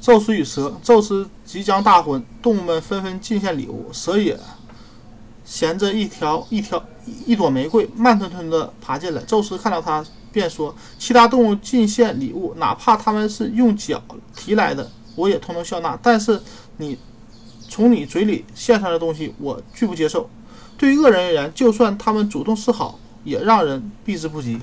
宙斯与蛇，宙斯即将大婚，动物们纷纷进献礼物，蛇也衔着一条一条一朵玫瑰，慢吞吞地爬进来。宙斯看到他，便说：“其他动物进献礼物，哪怕他们是用脚提来的，我也通通笑纳。但是你从你嘴里献上的东西，我拒不接受。对于恶人而言，就算他们主动示好，也让人避之不及。”